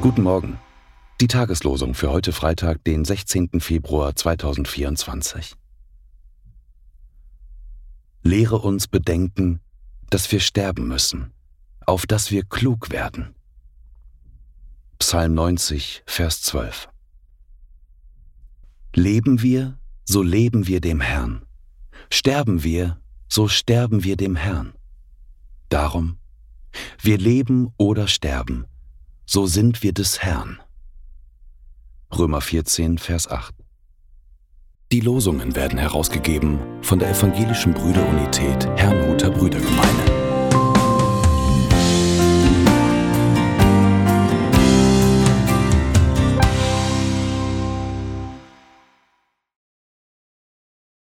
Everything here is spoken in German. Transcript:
Morgen. Die Tageslosung für heute Freitag, den 16. Februar 2024. Lehre uns bedenken, dass wir sterben müssen, auf dass wir klug werden. Psalm 90, Vers 12. Leben wir, so leben wir dem Herrn. Sterben wir, so sterben wir dem Herrn. Darum, wir leben oder sterben, so sind wir des Herrn. Römer 14, Vers 8. Die Losungen werden herausgegeben von der Evangelischen Brüderunität Brüdergemeine.